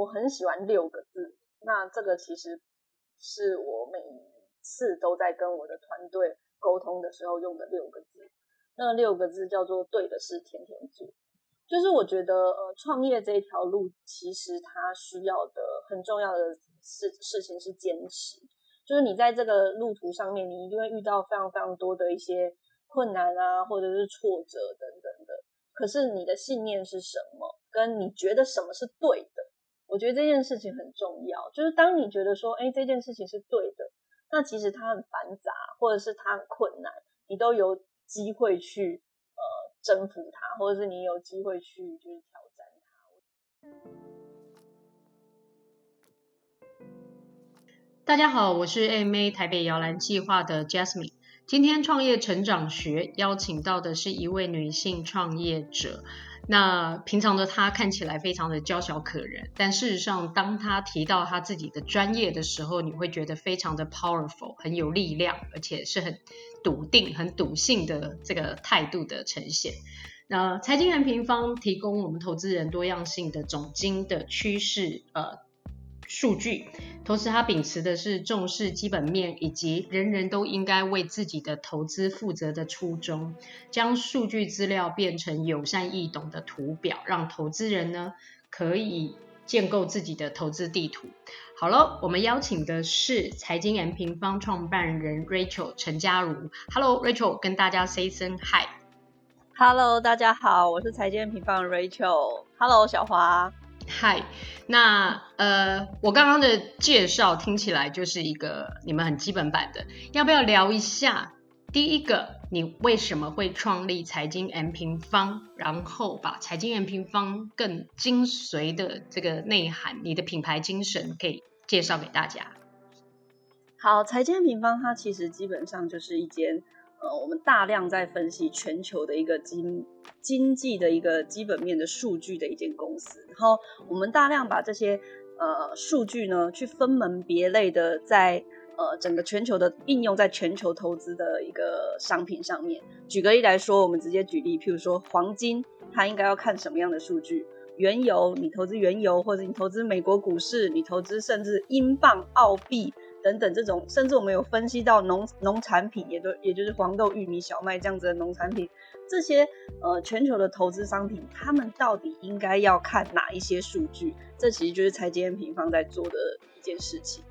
我很喜欢六个字。那这个其实是我每次都在跟我的团队沟通的时候用的六个字。那六个字叫做“对的事天天做”。就是我觉得，呃，创业这一条路，其实它需要的很重要的事事情是坚持。就是你在这个路途上面，你一定会遇到非常非常多的一些困难啊，或者是挫折等等的。可是你的信念是什么？跟你觉得什么是对的？我觉得这件事情很重要。就是当你觉得说，哎，这件事情是对的，那其实它很繁杂，或者是它很困难，你都有机会去呃。征服它，或者是你有机会去就是挑战它。大家好，我是 AMA 台北摇篮计划的 Jasmine。今天创业成长学邀请到的是一位女性创业者。那平常的他看起来非常的娇小可人，但事实上，当他提到他自己的专业的时候，你会觉得非常的 powerful，很有力量，而且是很笃定、很笃信的这个态度的呈现。那财经人平方提供我们投资人多样性的总经的趋势呃。数据，同时他秉持的是重视基本面以及人人都应该为自己的投资负责的初衷，将数据资料变成友善易懂的图表，让投资人呢可以建构自己的投资地图。好了，我们邀请的是财经 M 平方创办人 Rachel 陈嘉如。Hello Rachel，跟大家 say 声 Hi。Hello，大家好，我是财经 M 平方 Rachel。Hello，小华。嗨，那呃，我刚刚的介绍听起来就是一个你们很基本版的，要不要聊一下？第一个，你为什么会创立财经 M 平方？然后把财经 M 平方更精髓的这个内涵，你的品牌精神，可以介绍给大家。好，财经 M 平方它其实基本上就是一间。呃，我们大量在分析全球的一个经经济的一个基本面的数据的一间公司，然后我们大量把这些呃数据呢，去分门别类的在呃整个全球的应用在全球投资的一个商品上面。举个例来说，我们直接举例，譬如说黄金，它应该要看什么样的数据？原油，你投资原油，或者你投资美国股市，你投资甚至英镑、澳币。等等，这种甚至我们有分析到农农产品，也都也就是黄豆、玉米、小麦这样子的农产品，这些呃全球的投资商品，他们到底应该要看哪一些数据？这其实就是财经平方在做的一件事情。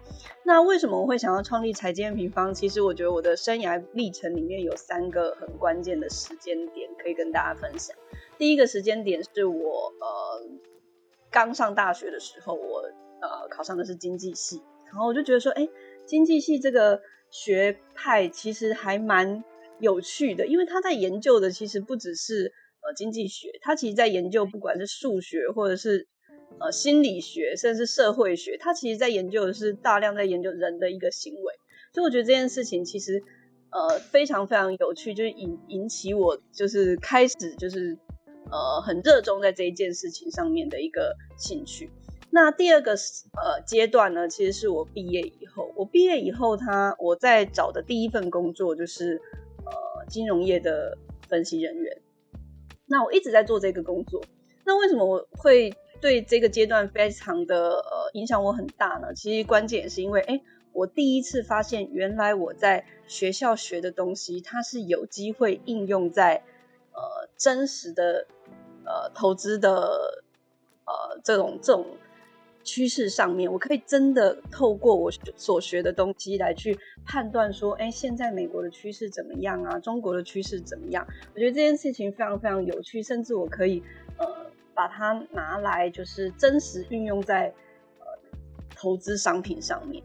那为什么我会想要创立财经平方？其实我觉得我的生涯历程里面有三个很关键的时间点可以跟大家分享。第一个时间点是我呃刚上大学的时候，我呃考上的是经济系。然后我就觉得说，哎，经济系这个学派其实还蛮有趣的，因为他在研究的其实不只是呃经济学，他其实在研究不管是数学或者是呃心理学，甚至社会学，他其实在研究的是大量在研究人的一个行为。所以我觉得这件事情其实呃非常非常有趣，就是引引起我就是开始就是呃很热衷在这一件事情上面的一个兴趣。那第二个呃阶段呢，其实是我毕业以后。我毕业以后他，我在找的第一份工作就是呃金融业的分析人员。那我一直在做这个工作。那为什么我会对这个阶段非常的呃影响我很大呢？其实关键也是因为，哎，我第一次发现原来我在学校学的东西，它是有机会应用在呃真实的呃投资的呃这种这种。趋势上面，我可以真的透过我所学的东西来去判断说，哎，现在美国的趋势怎么样啊？中国的趋势怎么样？我觉得这件事情非常非常有趣，甚至我可以呃把它拿来就是真实运用在呃投资商品上面。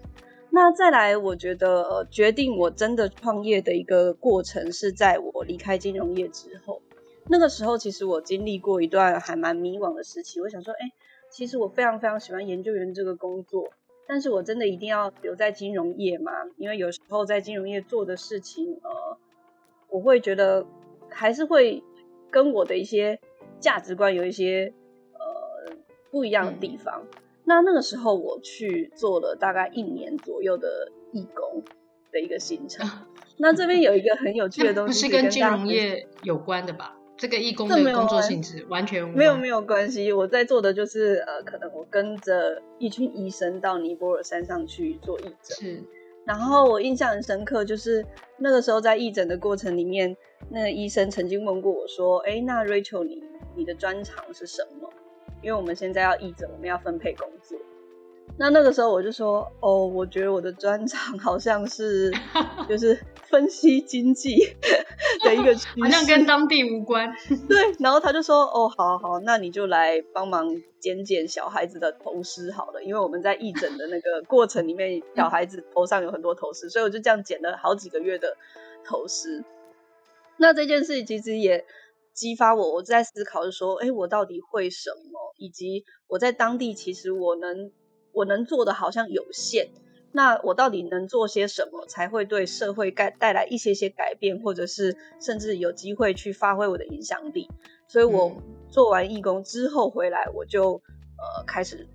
那再来，我觉得决定我真的创业的一个过程是在我离开金融业之后。那个时候，其实我经历过一段还蛮迷惘的时期，我想说，哎。其实我非常非常喜欢研究员这个工作，但是我真的一定要留在金融业吗？因为有时候在金融业做的事情，呃，我会觉得还是会跟我的一些价值观有一些呃不一样的地方。嗯。那那个时候我去做了大概一年左右的义工的一个行程。那这边有一个很有趣的东西，是跟金融业有关的吧？这个义工的工作性质完全没有没有关系。我在做的就是呃，可能我跟着一群医生到尼泊尔山上去做义诊。是。然后我印象很深刻，就是那个时候在义诊的过程里面，那个医生曾经问过我说：“哎，那 Rachel，你你的专长是什么？因为我们现在要义诊，我们要分配工作。”那那个时候我就说：“哦，我觉得我的专长 好像是 就是分析经济 的一个趋势，好像跟当地无关。”对，然后他就说：“哦，好好，那你就来帮忙。”剪剪小孩子的头饰好了，因为我们在义诊的那个过程里面，小孩子头上有很多头饰，所以我就这样剪了好几个月的头饰。那这件事情其实也激发我，我在思考，就说，哎，我到底会什么？以及我在当地，其实我能我能做的好像有限。那我到底能做些什么，才会对社会带带来一些些改变，或者是甚至有机会去发挥我的影响力？所以我做完义工之后回来，我就呃开始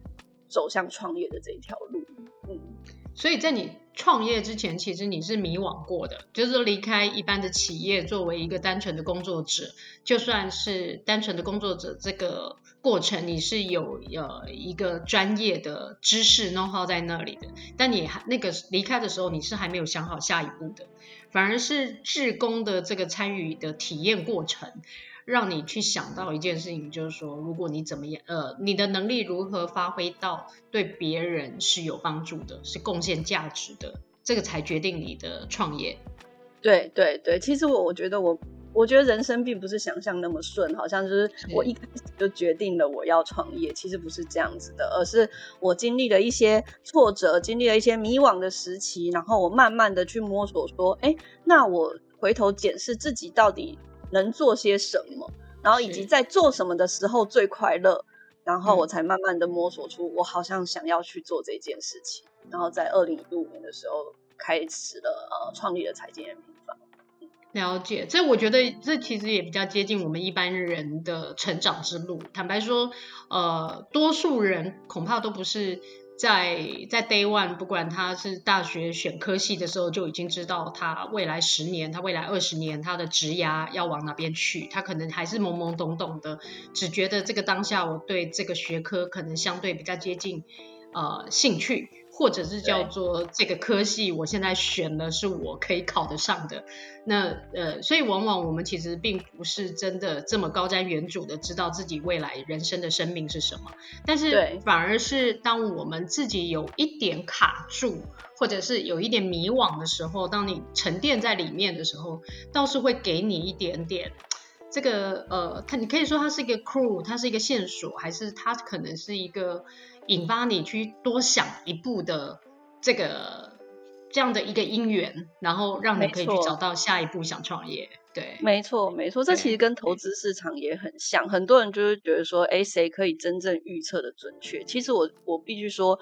走向创业的这一条路。嗯，所以在你创业之前，其实你是迷惘过的，就是离开一般的企业，作为一个单纯的工作者，就算是单纯的工作者，这个过程你是有呃一个专业的知识弄好在那里的，但你还那个离开的时候，你是还没有想好下一步的，反而是志工的这个参与的体验过程。让你去想到一件事情，就是说，如果你怎么样，呃，你的能力如何发挥到对别人是有帮助的，是贡献价值的，这个才决定你的创业。对对对，其实我我觉得我我觉得人生并不是想象那么顺，好像就是我一开始就决定了我要创业，其实不是这样子的，而是我经历了一些挫折，经历了一些迷惘的时期，然后我慢慢的去摸索，说，哎，那我回头检视自己到底。能做些什么，然后以及在做什么的时候最快乐，然后我才慢慢的摸索出我好像想要去做这件事情，然后在二零一五年的时候开始了呃创立了财经 M 平方。了解，这我觉得这其实也比较接近我们一般人的成长之路。坦白说，呃，多数人恐怕都不是。在在 Day One，不管他是大学选科系的时候，就已经知道他未来十年、他未来二十年他的职涯要往哪边去。他可能还是懵懵懂懂的，只觉得这个当下我对这个学科可能相对比较接近，呃，兴趣。或者是叫做这个科系，我现在选的是我可以考得上的。那呃，所以往往我们其实并不是真的这么高瞻远瞩的知道自己未来人生的生命是什么，但是反而是当我们自己有一点卡住，或者是有一点迷惘的时候，当你沉淀在里面的时候，倒是会给你一点点这个呃，它你可以说它是一个 clue，它是一个线索，还是它可能是一个。引发你去多想一步的这个这样的一个因缘，然后让你可以去找到下一步想创业。对，没错没错，这其实跟投资市场也很像。很多人就是觉得说，哎，谁可以真正预测的准确？其实我我必须说。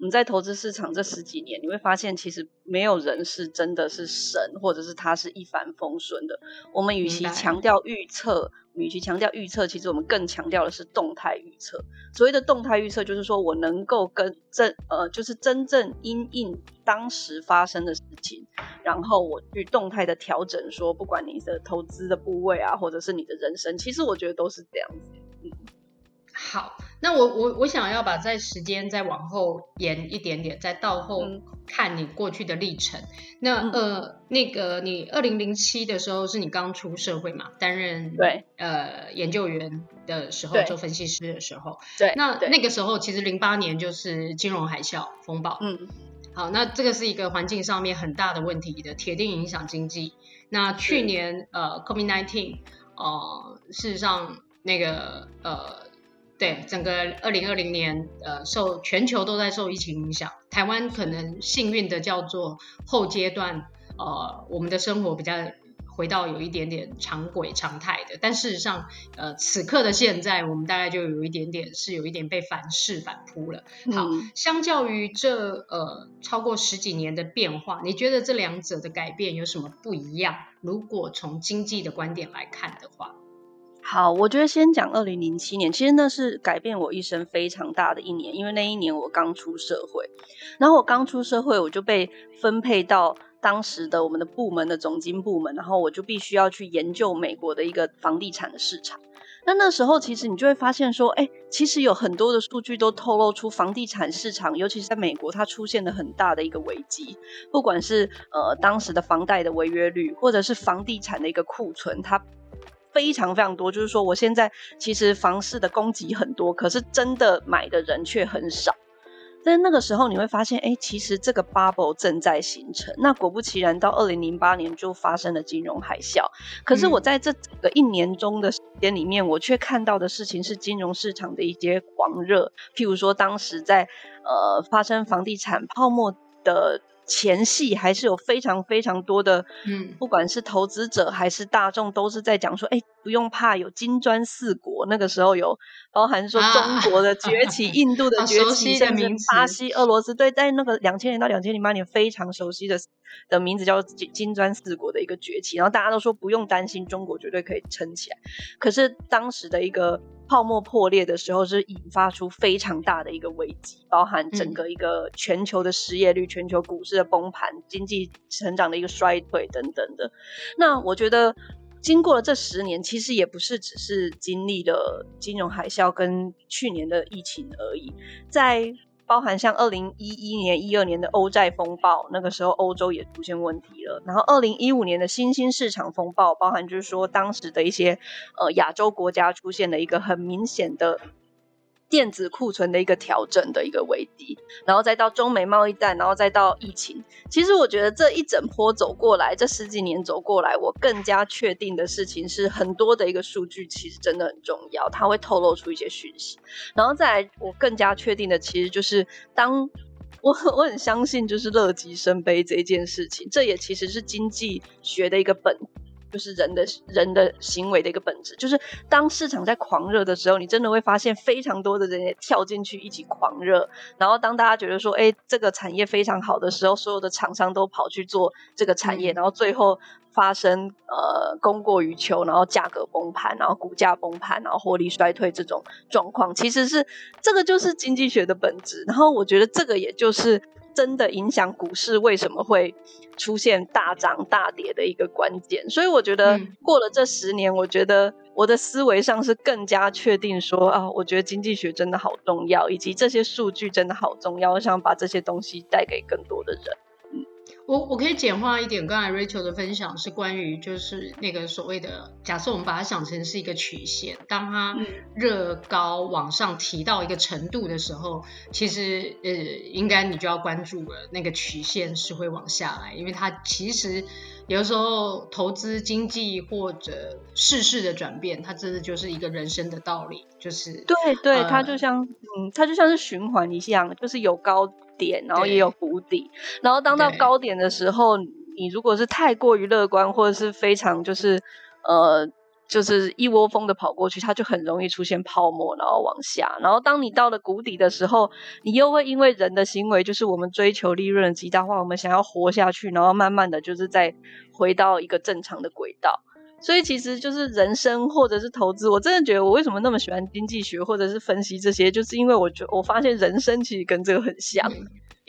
我们在投资市场这十几年，你会发现其实没有人是真的是神，或者是他是一帆风顺的。我们与其强调预测，与其强调预测，其实我们更强调的是动态预测。所谓的动态预测，就是说我能够跟真呃，就是真正因应当时发生的事情，然后我去动态的调整。说不管你的投资的部位啊，或者是你的人生，其实我觉得都是这样子。嗯。好，那我我我想要把在时间再往后延一点点，再到后看你过去的历程。嗯、那呃，那个你二零零七的时候是你刚出社会嘛？担任对呃研究员的时候，做分析师的时候。对。那那个时候其实零八年就是金融海啸风暴。嗯。好，那这个是一个环境上面很大的问题的，铁定影响经济。那去年呃，COVID-19，呃，事实上那个呃。对，整个二零二零年，呃，受全球都在受疫情影响，台湾可能幸运的叫做后阶段，呃，我们的生活比较回到有一点点常轨常态的，但事实上，呃，此刻的现在，我们大概就有一点点是有一点被反噬反扑了。好，嗯、相较于这呃超过十几年的变化，你觉得这两者的改变有什么不一样？如果从经济的观点来看的话。好，我觉得先讲二零零七年，其实那是改变我一生非常大的一年，因为那一年我刚出社会，然后我刚出社会，我就被分配到当时的我们的部门的总经部门，然后我就必须要去研究美国的一个房地产的市场。那那时候其实你就会发现说，哎，其实有很多的数据都透露出房地产市场，尤其是在美国，它出现了很大的一个危机。不管是呃当时的房贷的违约率，或者是房地产的一个库存，它非常非常多。就是说，我现在其实房市的供给很多，可是真的买的人却很少。但是那个时候你会发现，哎，其实这个 bubble 正在形成。那果不其然，到二零零八年就发生了金融海啸。可是我在这整个一年中的时间里面，我却看到的事情是金融市场的一些狂热。譬如说，当时在呃发生房地产泡沫的。前戏还是有非常非常多的，嗯，不管是投资者还是大众，都是在讲说，哎、欸，不用怕，有金砖四国。那个时候有包含说中国的崛起、啊、印度的崛起，甚至巴西、俄罗斯。对，在那个两千年到两千零八年非常熟悉的的名字叫金金砖四国的一个崛起。然后大家都说不用担心，中国绝对可以撑起来。可是当时的一个。泡沫破裂的时候，是引发出非常大的一个危机，包含整个一个全球的失业率、全球股市的崩盘、经济成长的一个衰退等等的。那我觉得，经过了这十年，其实也不是只是经历了金融海啸跟去年的疫情而已，在。包含像二零一一年、一二年的欧债风暴，那个时候欧洲也出现问题了。然后二零一五年的新兴市场风暴，包含就是说当时的一些呃亚洲国家出现了一个很明显的。电子库存的一个调整的一个危机，然后再到中美贸易战，然后再到疫情。其实我觉得这一整波走过来，这十几年走过来，我更加确定的事情是，很多的一个数据其实真的很重要，它会透露出一些讯息。然后再来，我更加确定的其实就是，当我 我很相信就是乐极生悲这一件事情，这也其实是经济学的一个本。就是人的人的行为的一个本质，就是当市场在狂热的时候，你真的会发现非常多的人也跳进去一起狂热。然后当大家觉得说，哎，这个产业非常好的时候，所有的厂商都跑去做这个产业，然后最后发生呃供过于求，然后价格崩盘，然后股价崩盘，然后获利衰退这种状况，其实是这个就是经济学的本质。然后我觉得这个也就是。真的影响股市为什么会出现大涨大跌的一个关键，所以我觉得过了这十年，我觉得我的思维上是更加确定说啊，我觉得经济学真的好重要，以及这些数据真的好重要，我想把这些东西带给更多的人。我我可以简化一点，刚才 Rachel 的分享是关于就是那个所谓的，假设我们把它想成是一个曲线，当它热高往上提到一个程度的时候，其实呃应该你就要关注了，那个曲线是会往下来，因为它其实有时候投资经济或者世事的转变，它真的就是一个人生的道理，就是对对，呃、它就像嗯，它就像是循环一样，就是有高。点，然后也有谷底，然后当到高点的时候，你如果是太过于乐观，或者是非常就是呃，就是一窝蜂的跑过去，它就很容易出现泡沫，然后往下。然后当你到了谷底的时候，你又会因为人的行为，就是我们追求利润的极大化，我们想要活下去，然后慢慢的就是再回到一个正常的轨道。所以其实就是人生或者是投资，我真的觉得我为什么那么喜欢经济学或者是分析这些，就是因为我觉我发现人生其实跟这个很像。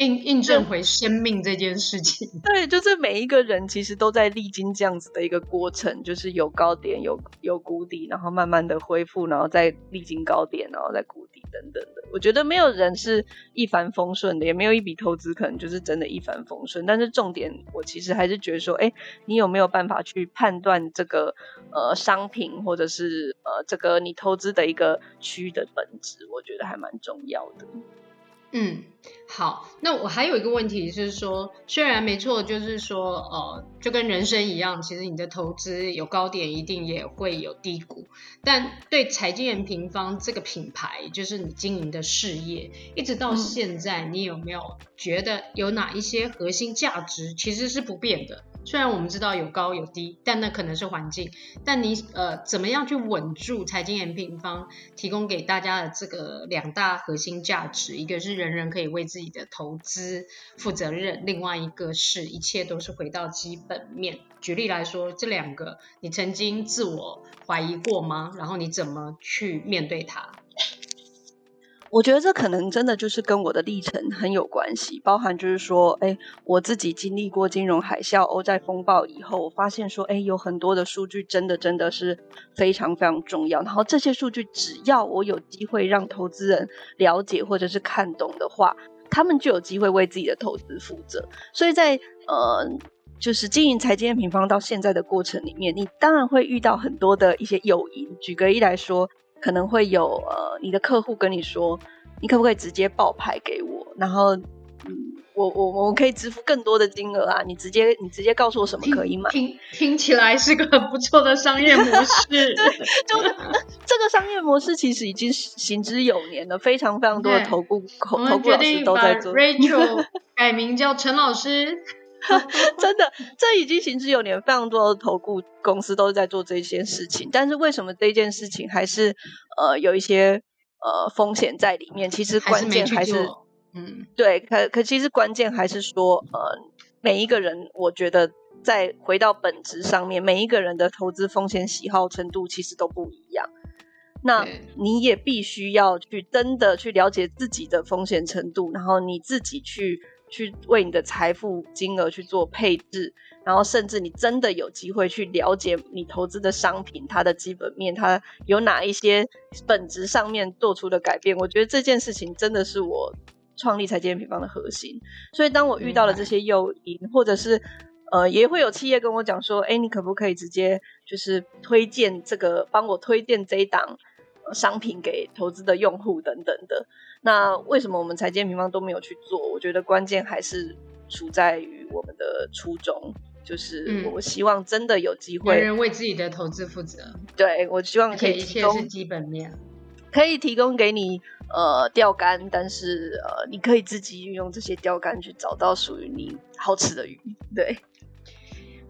印印证回生命这件事情，对，就是每一个人其实都在历经这样子的一个过程，就是有高点，有有谷底，然后慢慢的恢复，然后再历经高点，然后再谷底等等的。我觉得没有人是一帆风顺的，也没有一笔投资可能就是真的一帆风顺。但是重点，我其实还是觉得说，哎，你有没有办法去判断这个呃商品或者是呃这个你投资的一个区域的本质？我觉得还蛮重要的。嗯，好，那我还有一个问题就是说，虽然没错，就是说，呃，就跟人生一样，其实你的投资有高点，一定也会有低谷。但对财经人平方这个品牌，就是你经营的事业，一直到现在，你有没有觉得有哪一些核心价值其实是不变的？虽然我们知道有高有低，但那可能是环境。但你呃，怎么样去稳住财经 M 平方提供给大家的这个两大核心价值？一个是人人可以为自己的投资负责任，另外一个是一切都是回到基本面。举例来说，这两个你曾经自我怀疑过吗？然后你怎么去面对它？我觉得这可能真的就是跟我的历程很有关系，包含就是说，哎，我自己经历过金融海啸、欧债风暴以后，我发现说，哎，有很多的数据真的真的是非常非常重要。然后这些数据，只要我有机会让投资人了解或者是看懂的话，他们就有机会为自己的投资负责。所以在呃，就是经营财经的平方到现在的过程里面，你当然会遇到很多的一些诱因。举个例来说。可能会有呃，你的客户跟你说，你可不可以直接报牌给我？然后，嗯，我我我可以支付更多的金额啊！你直接你直接告诉我什么可以买？听听，听起来是个很不错的商业模式。对，就 这个商业模式其实已经行之有年了，非常非常多的投顾投顾老师都在做。Rachel 改名叫陈老师。真的，这已经行之有年，非常多的投顾公司都是在做这件事情。但是为什么这件事情还是呃有一些呃风险在里面？其实关键还是，还是嗯，对，可可其实关键还是说呃每一个人，我觉得在回到本质上面，每一个人的投资风险喜好程度其实都不一样。那你也必须要去真的去了解自己的风险程度，然后你自己去。去为你的财富金额去做配置，然后甚至你真的有机会去了解你投资的商品，它的基本面，它有哪一些本质上面做出的改变。我觉得这件事情真的是我创立财经平方的核心。所以当我遇到了这些诱因，或者是呃，也会有企业跟我讲说，哎，你可不可以直接就是推荐这个，帮我推荐这一档商品给投资的用户等等的。那为什么我们财经平方都没有去做？我觉得关键还是出在于我们的初衷，就是我希望真的有机会，人人为自己的投资负责。对，我希望可以提供，一切是基本面，可以提供给你呃钓竿，但是呃你可以自己运用这些钓竿去找到属于你好吃的鱼。对。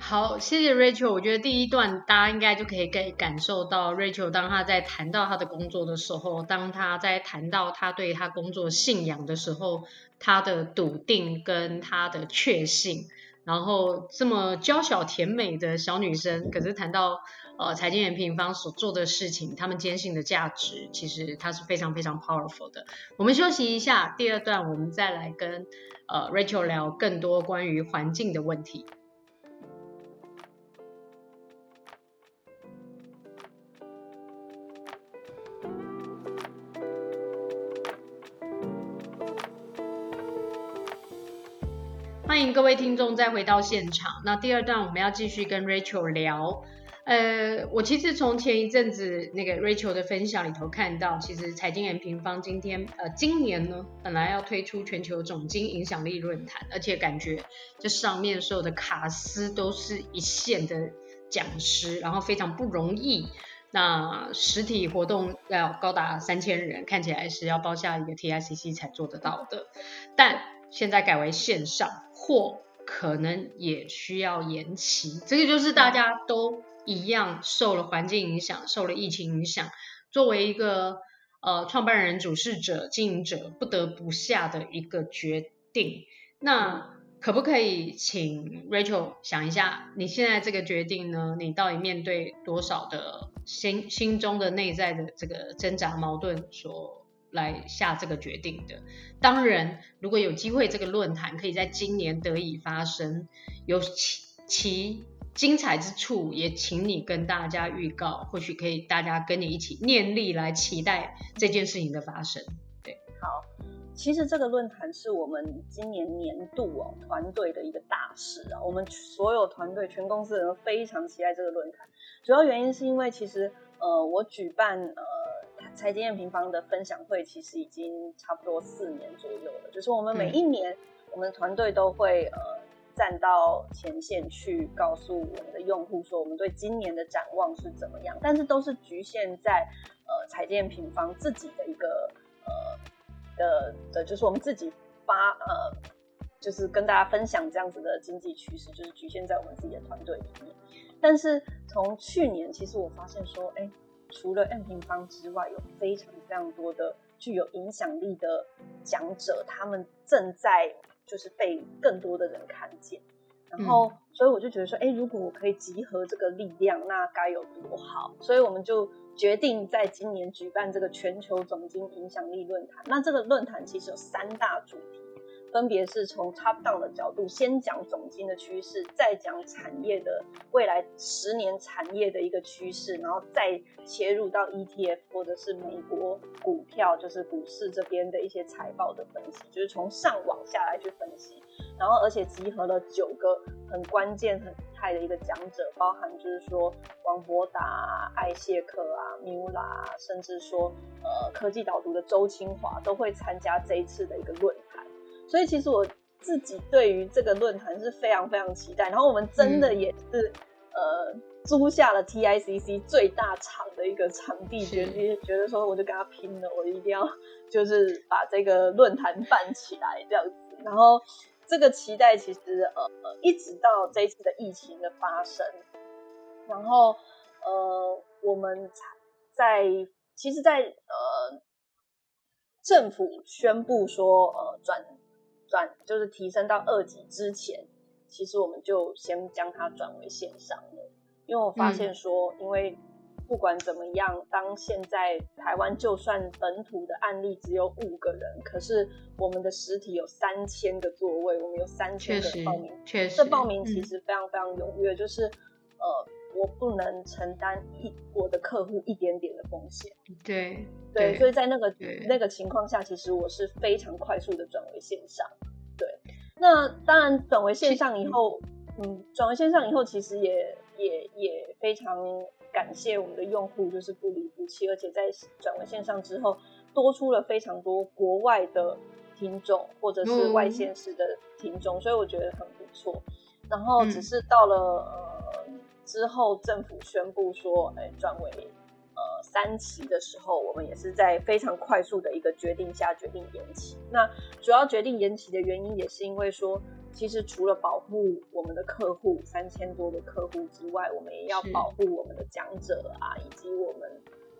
好，谢谢 Rachel。我觉得第一段大家应该就可以感感受到 Rachel 当他在谈到他的工作的时候，当他在谈到他对他工作信仰的时候，他的笃定跟他的确信。然后这么娇小甜美的小女生，可是谈到呃财经 M 平方所做的事情，他们坚信的价值，其实它是非常非常 powerful 的。我们休息一下，第二段我们再来跟呃 Rachel 聊更多关于环境的问题。欢迎各位听众再回到现场。那第二段我们要继续跟 Rachel 聊。呃，我其实从前一阵子那个 Rachel 的分享里头看到，其实财经 M 平方今天呃今年呢本来要推出全球总经影响力论坛，而且感觉这上面所有的卡司都是一线的讲师，然后非常不容易。那实体活动要高达三千人，看起来是要包下一个 TICC 才做得到的，但现在改为线上。或可能也需要延期，这个就是大家都一样受了环境影响，受了疫情影响，作为一个呃创办人、主事者、经营者不得不下的一个决定。那可不可以请 Rachel 想一下，你现在这个决定呢？你到底面对多少的心心中的内在的这个挣扎矛盾所？来下这个决定的。当然，如果有机会，这个论坛可以在今年得以发生，有其其精彩之处，也请你跟大家预告，或许可以大家跟你一起念力来期待这件事情的发生。对，好，其实这个论坛是我们今年年度哦团队的一个大事啊，我们所有团队全公司人都非常期待这个论坛，主要原因是因为其实呃我举办呃。财经验平方的分享会其实已经差不多四年左右了，就是我们每一年，我们的团队都会呃站到前线去告诉我们的用户说我们对今年的展望是怎么样，但是都是局限在呃财经平方自己的一个呃的的，就是我们自己发呃就是跟大家分享这样子的经济趋势，就是局限在我们自己的团队里面。但是从去年，其实我发现说，哎。除了 M 平方之外，有非常非常多的具有影响力的讲者，他们正在就是被更多的人看见。然后，所以我就觉得说，哎，如果我可以集合这个力量，那该有多好。所以我们就决定在今年举办这个全球总经影响力论坛。那这个论坛其实有三大主题。分别是从 top down 的角度，先讲总经的趋势，再讲产业的未来十年产业的一个趋势，然后再切入到 ETF 或者是美国股票，就是股市这边的一些财报的分析，就是从上往下来去分析。然后而且集合了九个很关键、很厉害的一个讲者，包含就是说王博达、艾谢克啊、米乌拉，甚至说呃科技导读的周清华都会参加这一次的一个论坛。所以其实我自己对于这个论坛是非常非常期待，然后我们真的也是、嗯、呃租下了 TICC 最大场的一个场地，觉得觉得说我就跟他拼了，我一定要就是把这个论坛办起来这样子。然后这个期待其实呃一直到这一次的疫情的发生，然后呃我们在其实在，在呃政府宣布说呃转。转就是提升到二级之前，其实我们就先将它转为线上了，因为我发现说，因为不管怎么样，当现在台湾就算本土的案例只有五个人，可是我们的实体有三千个座位，我们有三千个报名，确实，这报名其实非常非常踊跃，就是呃。我不能承担一我的客户一点点的风险，对对，对，所以在那个那个情况下，其实我是非常快速的转为线上。对，那当然转为线上以后，嗯，转为线上以后，其实也也也非常感谢我们的用户，就是不离不弃，而且在转为线上之后，多出了非常多国外的听众或者是外县市的听众，嗯，所以我觉得很不错。然后只是到了，嗯，呃。之后，政府宣布说，哎，转为呃三期的时候，我们也是在非常快速的一个决定下决定延期。那主要决定延期的原因，也是因为说，其实除了保护我们的客户三千多的客户之外，我们也要保护我们的讲者啊，以及我们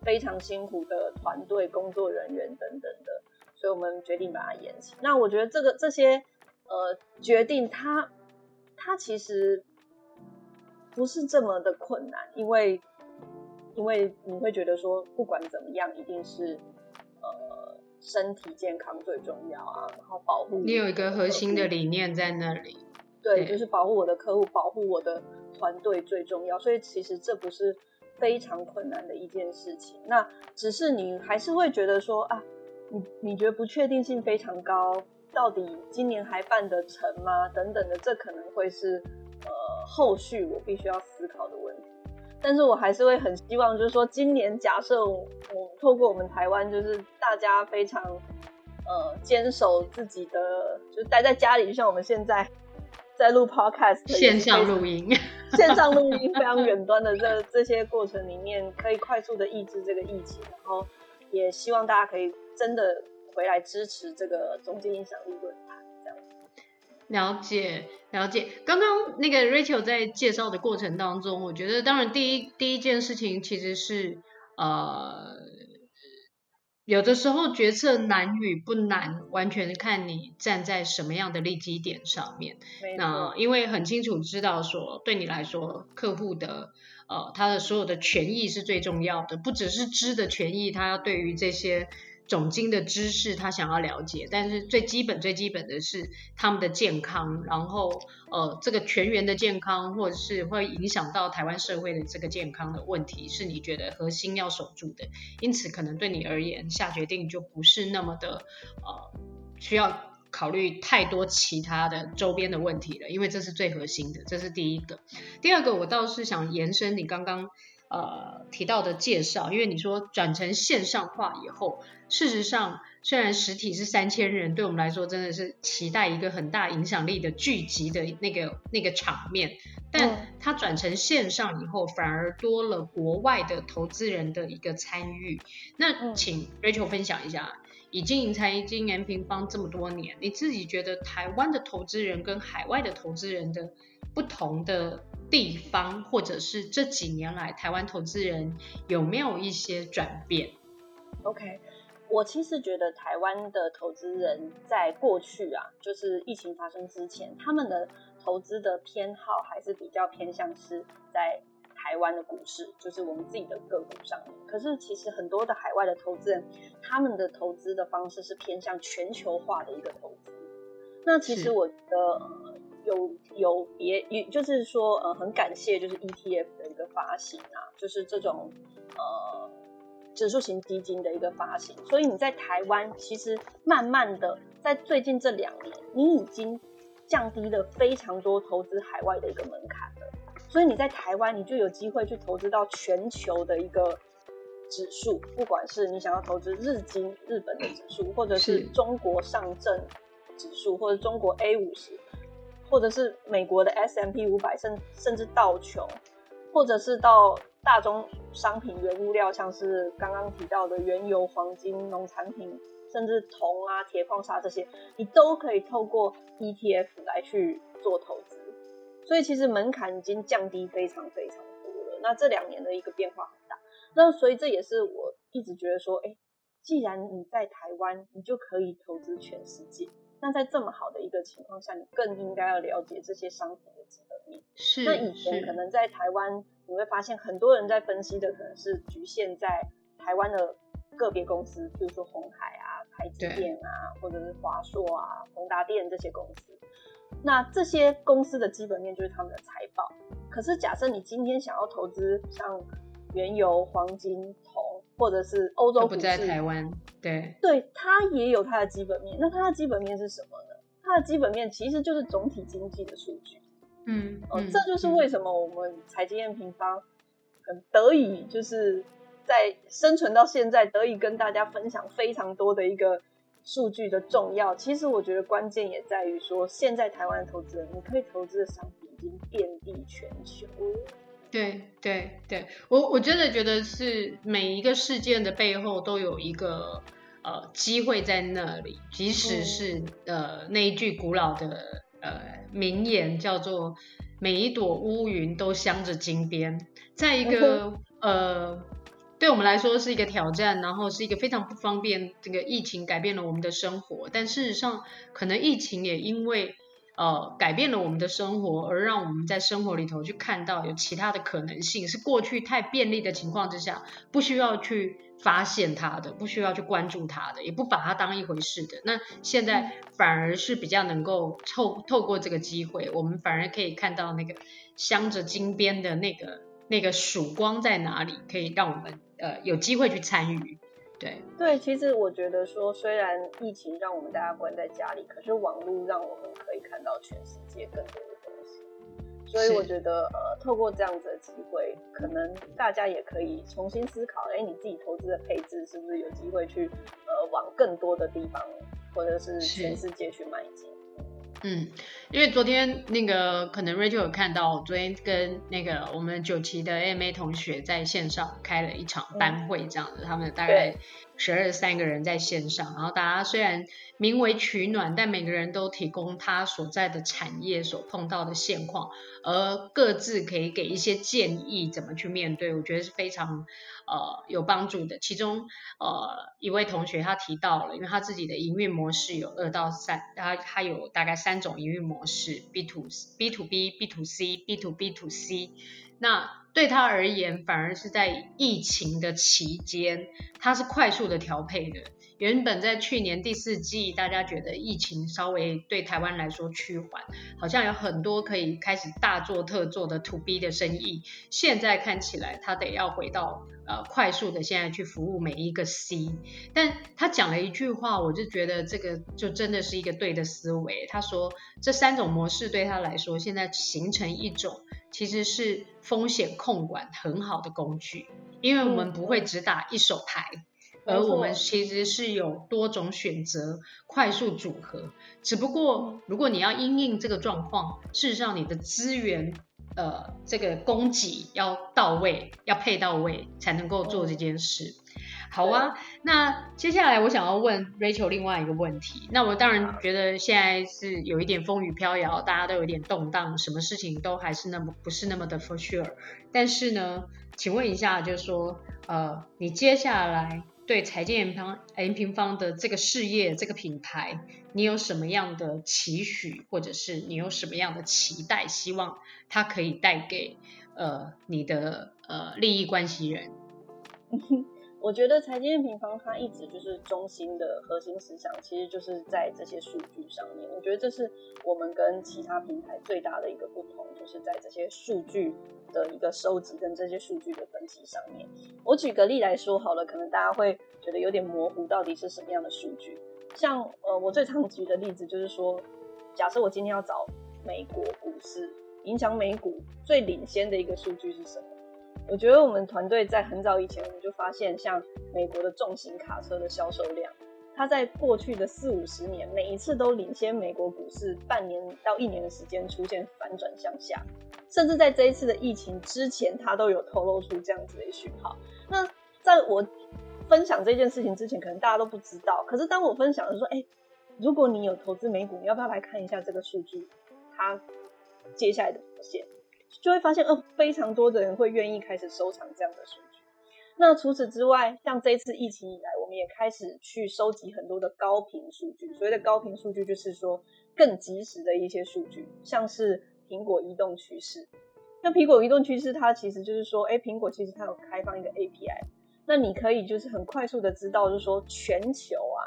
非常辛苦的团队工作人员等等的，所以我们决定把它延期。那我觉得这个这些呃决定它，它它其实。不是这么的困难，因为因为你会觉得说，不管怎么样，一定是呃身体健康最重要啊，然后保护你有一个核心的理念在那里，对，就是保护我的客户，保护我的团队最重要，所以其实这不是非常困难的一件事情。那只是你还是会觉得说啊，你你觉得不确定性非常高，到底今年还办得成吗？等等的，这可能会是。呃，后续我必须要思考的问题，但是我还是会很希望，就是说，今年假设我，我透过我们台湾，就是大家非常呃坚守自己的，就待在家里，就像我们现在在录 podcast，线上录音，线上录音 非常远端的这这些过程里面，可以快速的抑制这个疫情，然后也希望大家可以真的回来支持这个中间影响力论坛。了解了解，刚刚那个 Rachel 在介绍的过程当中，我觉得当然第一第一件事情其实是呃，有的时候决策难与不难，完全看你站在什么样的利基点上面。那因为很清楚知道说，对你来说，客户的呃他的所有的权益是最重要的，不只是知的权益，他要对于这些。总经的知识他想要了解，但是最基本最基本的是他们的健康，然后呃这个全员的健康，或者是会影响到台湾社会的这个健康的问题，是你觉得核心要守住的，因此可能对你而言下决定就不是那么的呃需要考虑太多其他的周边的问题了，因为这是最核心的，这是第一个。第二个我倒是想延伸你刚刚。呃，提到的介绍，因为你说转成线上化以后，事实上虽然实体是三千人，对我们来说真的是期待一个很大影响力的聚集的那个那个场面，但它转成线上以后，反而多了国外的投资人的一个参与。那请 Rachel 分享一下，以经营财经 M 平方这么多年，你自己觉得台湾的投资人跟海外的投资人的不同的地方，或者是这几年来台湾投资人有没有一些转变？OK，我其实觉得台湾的投资人在过去啊，就是疫情发生之前，他们的投资的偏好还是比较偏向是在台湾的股市，就是我们自己的个股上面。可是其实很多的海外的投资人，他们的投资的方式是偏向全球化的一个投资。那其实我觉得、呃、有有别，也就是说呃很感谢就是 ETF 的一个发行啊，就是这种呃。指数型基金的一个发行，所以你在台湾其实慢慢的在最近这两年，你已经降低了非常多投资海外的一个门槛了。所以你在台湾，你就有机会去投资到全球的一个指数，不管是你想要投资日经日本的指数，或者是中国上证指数，或者中国 A 五十，或者是美国的 S M P 五百，甚甚至道琼，或者是到。大宗商品、原物料，像是刚刚提到的原油、黄金、农产品，甚至铜啊、铁矿砂这些，你都可以透过 ETF 来去做投资。所以其实门槛已经降低非常非常多了。那这两年的一个变化很大。那所以这也是我一直觉得说，哎，既然你在台湾，你就可以投资全世界。那在这么好的一个情况下，你更应该要了解这些商品的基本面。是。那以前可能在台湾。你会发现很多人在分析的可能是局限在台湾的个别公司，比如说红海啊、台积电啊，或者是华硕啊、宏达电这些公司。那这些公司的基本面就是他们的财报。可是假设你今天想要投资像原油、黄金、铜，或者是欧洲不在台湾，对，对，它也有它的基本面。那它的基本面是什么呢？它的基本面其实就是总体经济的数据。嗯，哦，这就是为什么我们财经验平方很得以就是在生存到现在，得以跟大家分享非常多的一个数据的重要。其实我觉得关键也在于说，现在台湾的投资人，你可以投资的商品已经遍地全球。对对对，我我真的觉得是每一个事件的背后都有一个呃机会在那里，即使是、嗯、呃那一句古老的。呃，名言叫做“每一朵乌云都镶着金边”。在一个呃，对我们来说是一个挑战，然后是一个非常不方便。这个疫情改变了我们的生活，但事实上，可能疫情也因为呃改变了我们的生活，而让我们在生活里头去看到有其他的可能性。是过去太便利的情况之下，不需要去。发现它的，不需要去关注它的，也不把它当一回事的。那现在反而是比较能够透透过这个机会，我们反而可以看到那个镶着金边的那个那个曙光在哪里，可以让我们呃有机会去参与。对对，其实我觉得说，虽然疫情让我们大家关在家里，可是网络让我们可以看到全世界更多的东西。所以我觉得，呃，透过这样子的机会，可能大家也可以重新思考，哎，你自己投资的配置是不是有机会去，呃，往更多的地方，或者是全世界去迈进。嗯，因为昨天那个可能 Rachel 有看到，昨天跟那个我们九期的 AMA 同学在线上开了一场班会，这样子，嗯、他们大概十二三个人在线上，然后大家虽然名为取暖，但每个人都提供他所在的产业所碰到的现况，而各自可以给一些建议，怎么去面对，我觉得是非常。呃，有帮助的。其中，呃，一位同学他提到了，因为他自己的营运模式有二到三，他他有大概三三种营运模式：B to B to B、B to C、B to B to C。那对他而言，反而是在疫情的期间，他是快速的调配的。原本在去年第四季，大家觉得疫情稍微对台湾来说趋缓，好像有很多可以开始大做特做的 To B 的生意。现在看起来，他得要回到呃快速的现在去服务每一个 C。但他讲了一句话，我就觉得这个就真的是一个对的思维。他说这三种模式对他来说，现在形成一种其实是风险控管很好的工具，因为我们不会只打一手牌。而我们其实是有多种选择，快速组合。只不过，如果你要因应这个状况，事实上你的资源，呃，这个供给要到位，要配到位，才能够做这件事。好啊，那接下来我想要问 Rachel 另外一个问题。那我当然觉得现在是有一点风雨飘摇，大家都有点动荡，什么事情都还是那么不是那么的 for sure。但是呢，请问一下，就是说，呃，你接下来对财经 M 平 M 平方的这个事业、这个品牌，你有什么样的期许，或者是你有什么样的期待，希望它可以带给呃你的呃利益关系人？我觉得财经平方它一直就是中心的核心思想，其实就是在这些数据上面。我觉得这是我们跟其他平台最大的一个不同，就是在这些数据的一个收集跟这些数据的分析上面。我举个例来说好了，可能大家会觉得有点模糊，到底是什么样的数据？像呃，我最常举的例子就是说，假设我今天要找美国股市影响美股最领先的一个数据是什么？我觉得我们团队在很早以前，我们就发现，像美国的重型卡车的销售量，它在过去的四五十年，每一次都领先美国股市半年到一年的时间出现反转向下，甚至在这一次的疫情之前，它都有透露出这样子的讯号。那在我分享这件事情之前，可能大家都不知道。可是当我分享的时候，哎，如果你有投资美股，你要不要来看一下这个数据？它接下来的表现？就会发现，哦，非常多的人会愿意开始收藏这样的数据。那除此之外，像这次疫情以来，我们也开始去收集很多的高频数据。所谓的高频数据，就是说更及时的一些数据，像是苹果移动趋势。那苹果移动趋势，它其实就是说，哎，苹果其实它有开放一个 API，那你可以就是很快速的知道，就是说全球啊，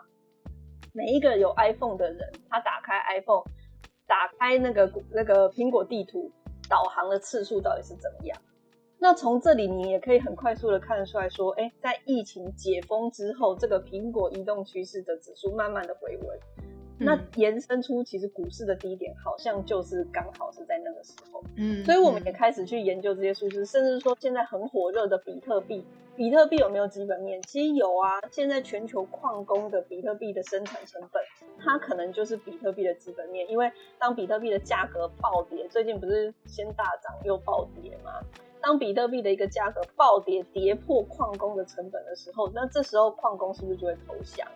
每一个有 iPhone 的人，他打开 iPhone，打开那个那个苹果地图。导航的次数到底是怎么样？那从这里你也可以很快速的看得出来说，哎，在疫情解封之后，这个苹果移动趋势的指数慢慢的回稳，嗯，那延伸出其实股市的低点好像就是刚好是在那个时候，嗯，所以我们也开始去研究这些数字，甚至说现在很火热的比特币。比特币有没有基本面？其实有啊。现在全球矿工的比特币的生产成本，它可能就是比特币的基本面。因为当比特币的价格暴跌，最近不是先大涨又暴跌吗？当比特币的一个价格暴跌，跌破矿工的成本的时候，那这时候矿工是不是就会投降？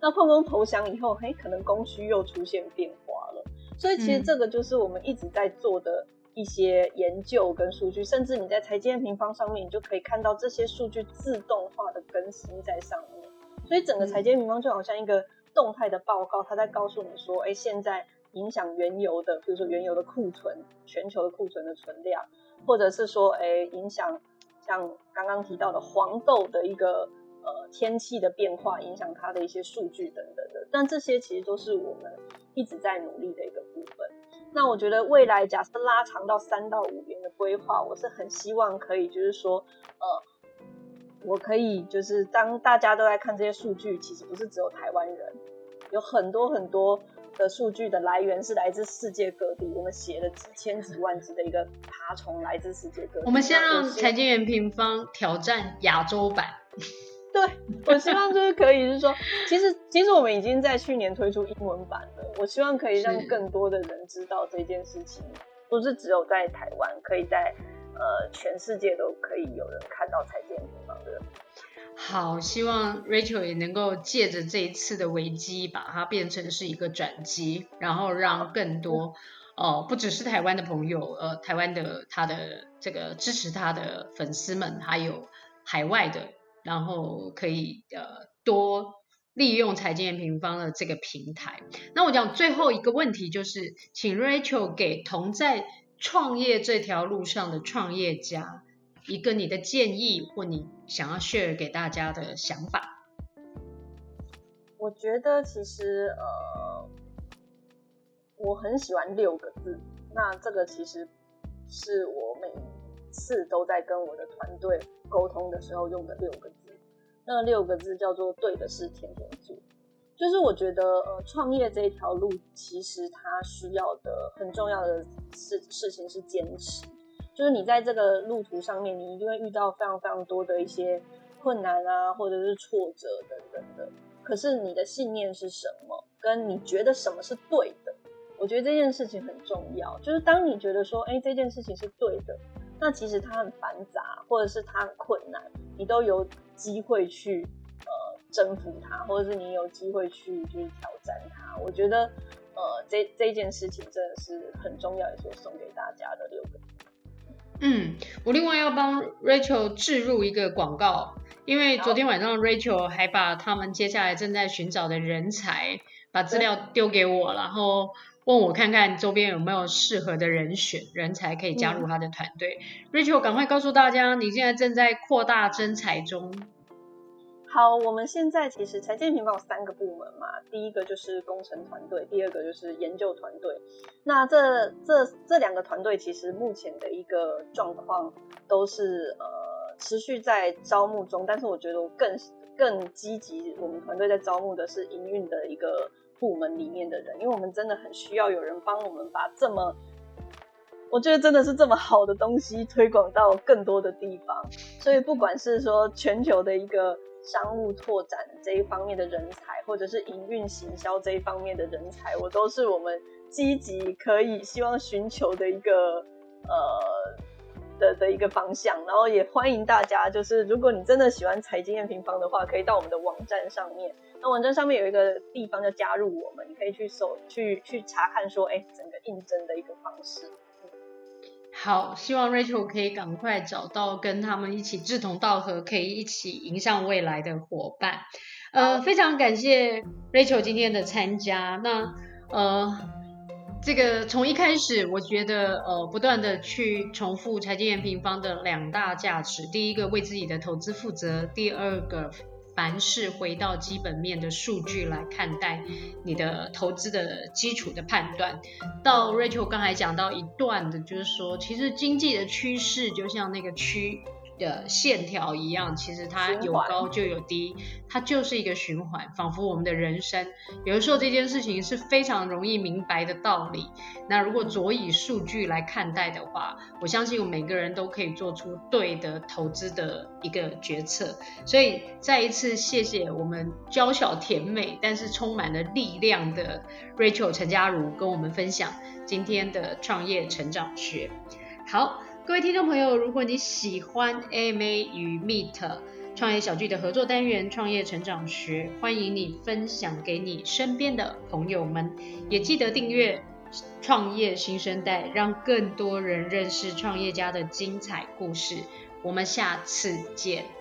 那矿工投降以后，嘿，可能供需又出现变化了。所以其实这个就是我们一直在做的。一些研究跟数据，甚至你在财经平方上面，你就可以看到这些数据自动化的更新在上面。所以整个财经平方就好像一个动态的报告，它在告诉你说，哎，现在影响原油的，比如说原油的库存，全球的库存的存量，或者是说，哎，影响像刚刚提到的黄豆的一个呃天气的变化，影响它的一些数据等等的。但这些其实都是我们一直在努力的一个部分。那我觉得未来假设拉长到三到五年的规划，我是很希望可以，就是说，呃，我可以就是当大家都在看这些数据，其实不是只有台湾人，有很多很多的数据的来源是来自世界各地，我们写了几千几万只的一个爬虫来自世界各地。我们先让财经员平方挑战亚洲版。对，我希望就是可以，就是说，其实其实我们已经在去年推出英文版了。我希望可以让更多的人知道这件事情，不是只有在台湾，可以在呃全世界都可以有人看到财经 M 平方的。好，希望 Rachel 也能够借着这一次的危机，把它变成是一个转机，然后让更多哦、呃，不只是台湾的朋友，呃，台湾的他的这个支持他的粉丝们，还有海外的。然后可以呃多利用财经平方的这个平台。那我讲最后一个问题就是，请 Rachel 给同在创业这条路上的创业家一个你的建议或你想要 share 给大家的想法。我觉得其实呃我很喜欢六个字，那这个其实是我每次都在跟我的团队沟通的时候用的六个字，那六个字叫做“对的是天天做”。就是我觉得，呃，创业这一条路，其实它需要的很重要的事事情是坚持。就是你在这个路途上面，你一定会遇到非常非常多的一些困难啊，或者是挫折等等的。可是你的信念是什么？跟你觉得什么是对的？我觉得这件事情很重要。就是当你觉得说，哎，这件事情是对的。那其实它很繁杂，或者是它很困难，你都有机会去呃征服它，或者是你有机会去就是挑战它。我觉得呃这这件事情真的是很重要，也是我送给大家的六个。嗯，我另外要帮 Rachel 置入一个广告，因为昨天晚上 Rachel 还把他们接下来正在寻找的人才把资料丢给我，然后问我看看周边有没有适合的人选人才可以加入他的团队。嗯、Rachel，赶快告诉大家，你现在正在扩大征才中。好，我们现在其实财经平方有三个部门嘛，第一个就是工程团队，第二个就是研究团队。那这这这两个团队其实目前的一个状况都是呃持续在招募中，但是我觉得我更更积极，我们团队在招募的是营运的一个部门里面的人，因为我们真的很需要有人帮我们把这么，我觉得真的是这么好的东西推广到更多的地方，所以不管是说全球的一个。商务拓展这一方面的人才，或者是营运行销这一方面的人才，我都是我们积极可以希望寻求的一个呃的的一个方向。然后也欢迎大家，就是如果你真的喜欢财经验平方的话，可以到我们的网站上面。那网站上面有一个地方叫加入我们，你可以去搜去去查看说，哎，整个应征的一个方式。好，希望 Rachel 可以赶快找到跟他们一起志同道合，可以一起迎向未来的伙伴。呃，非常感谢 Rachel 今天的参加。那呃，这个从一开始，我觉得呃，不断的去重复财经 M 平方的两大价值：第一个，为自己的投资负责；第二个。凡是回到基本面的数据来看待你的投资的基础的判断。到 Rachel 刚才讲到一段的，就是说，其实经济的趋势就像那个区。的线条一样，其实它有高就有低，它就是一个循环，仿佛我们的人生。有的时候这件事情是非常容易明白的道理。那如果着以数据来看待的话，我相信我们每个人都可以做出对的投资的一个决策。所以再一次谢谢我们娇小甜美但是充满了力量的 Rachel 陈嘉如跟我们分享今天的创业成长学。好。各位听众朋友，如果你喜欢 AMA 与 Meet 创业小聚的合作单元《创业成长学》，欢迎你分享给你身边的朋友们，也记得订阅《创业新生代》，让更多人认识创业家的精彩故事。我们下次见。